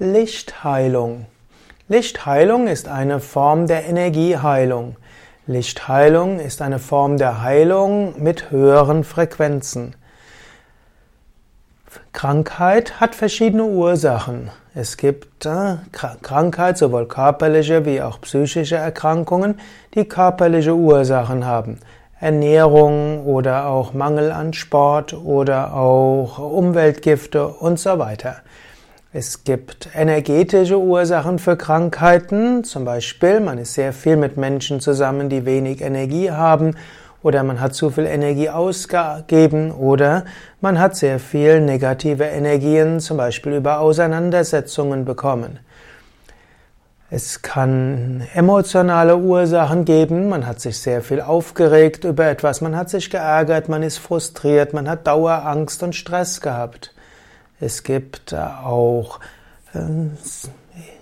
Lichtheilung. Lichtheilung ist eine Form der Energieheilung. Lichtheilung ist eine Form der Heilung mit höheren Frequenzen. Krankheit hat verschiedene Ursachen. Es gibt äh, Krankheit, sowohl körperliche wie auch psychische Erkrankungen, die körperliche Ursachen haben. Ernährung oder auch Mangel an Sport oder auch Umweltgifte und so weiter. Es gibt energetische Ursachen für Krankheiten, zum Beispiel man ist sehr viel mit Menschen zusammen, die wenig Energie haben, oder man hat zu viel Energie ausgegeben, oder man hat sehr viel negative Energien, zum Beispiel über Auseinandersetzungen bekommen. Es kann emotionale Ursachen geben, man hat sich sehr viel aufgeregt über etwas, man hat sich geärgert, man ist frustriert, man hat Dauerangst und Stress gehabt. Es gibt auch, äh,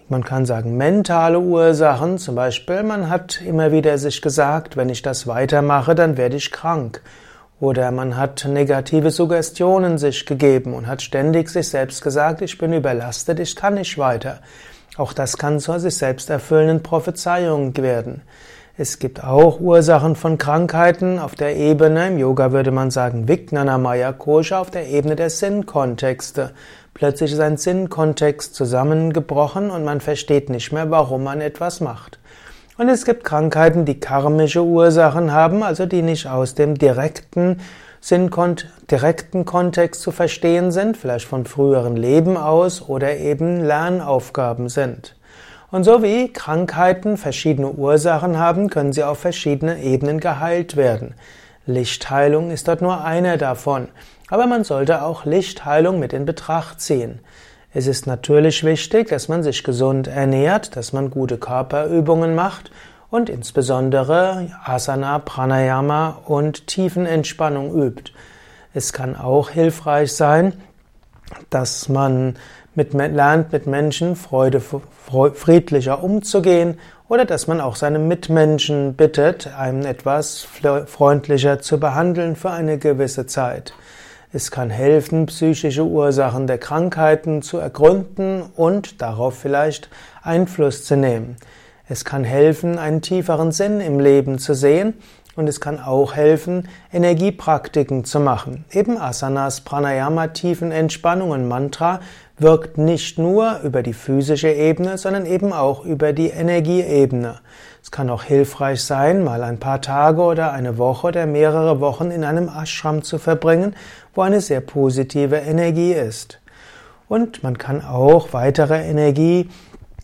man kann sagen, mentale Ursachen. Zum Beispiel, man hat immer wieder sich gesagt, wenn ich das weitermache, dann werde ich krank. Oder man hat negative Suggestionen sich gegeben und hat ständig sich selbst gesagt, ich bin überlastet, ich kann nicht weiter. Auch das kann zu sich selbst erfüllenden Prophezeiungen werden. Es gibt auch Ursachen von Krankheiten auf der Ebene, im Yoga würde man sagen Vijnanamaya Kosha, auf der Ebene der Sinnkontexte. Plötzlich ist ein Sinnkontext zusammengebrochen und man versteht nicht mehr, warum man etwas macht. Und es gibt Krankheiten, die karmische Ursachen haben, also die nicht aus dem direkten Sinn, direkten Kontext zu verstehen sind, vielleicht von früheren Leben aus oder eben Lernaufgaben sind. Und so wie Krankheiten verschiedene Ursachen haben, können sie auf verschiedenen Ebenen geheilt werden. Lichtheilung ist dort nur eine davon. Aber man sollte auch Lichtheilung mit in Betracht ziehen. Es ist natürlich wichtig, dass man sich gesund ernährt, dass man gute Körperübungen macht und insbesondere Asana, Pranayama und Tiefenentspannung übt. Es kann auch hilfreich sein, dass man mit, lernt, mit Menschen Freude, friedlicher umzugehen oder dass man auch seine Mitmenschen bittet, einem etwas freundlicher zu behandeln für eine gewisse Zeit. Es kann helfen, psychische Ursachen der Krankheiten zu ergründen und darauf vielleicht Einfluss zu nehmen. Es kann helfen, einen tieferen Sinn im Leben zu sehen und es kann auch helfen, Energiepraktiken zu machen. Eben Asanas, Pranayama, tiefen Entspannungen, Mantra wirkt nicht nur über die physische Ebene, sondern eben auch über die Energieebene. Es kann auch hilfreich sein, mal ein paar Tage oder eine Woche oder mehrere Wochen in einem Ashram zu verbringen, wo eine sehr positive Energie ist. Und man kann auch weitere Energie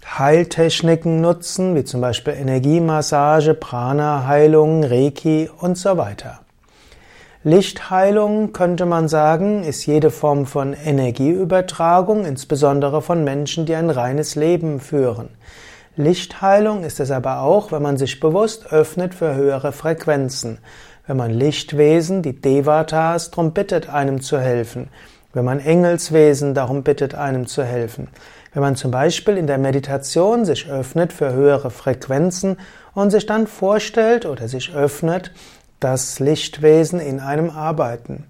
Heiltechniken nutzen, wie zum Beispiel Energiemassage, Prana-Heilung, Reiki und so weiter. Lichtheilung, könnte man sagen, ist jede Form von Energieübertragung, insbesondere von Menschen, die ein reines Leben führen. Lichtheilung ist es aber auch, wenn man sich bewusst öffnet für höhere Frequenzen. Wenn man Lichtwesen, die Devatas, darum bittet, einem zu helfen. Wenn man Engelswesen darum bittet, einem zu helfen. Wenn man zum Beispiel in der Meditation sich öffnet für höhere Frequenzen und sich dann vorstellt oder sich öffnet, dass Lichtwesen in einem arbeiten.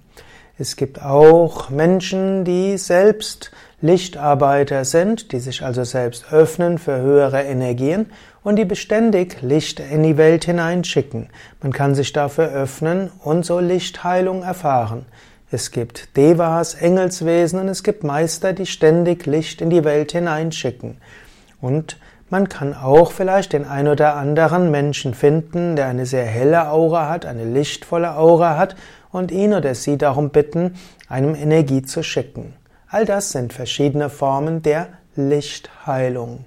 Es gibt auch Menschen, die selbst Lichtarbeiter sind, die sich also selbst öffnen für höhere Energien und die beständig Licht in die Welt hineinschicken. Man kann sich dafür öffnen und so Lichtheilung erfahren. Es gibt Devas, Engelswesen und es gibt Meister, die ständig Licht in die Welt hineinschicken. Und man kann auch vielleicht den ein oder anderen Menschen finden, der eine sehr helle Aura hat, eine lichtvolle Aura hat und ihn oder sie darum bitten, einem Energie zu schicken. All das sind verschiedene Formen der Lichtheilung.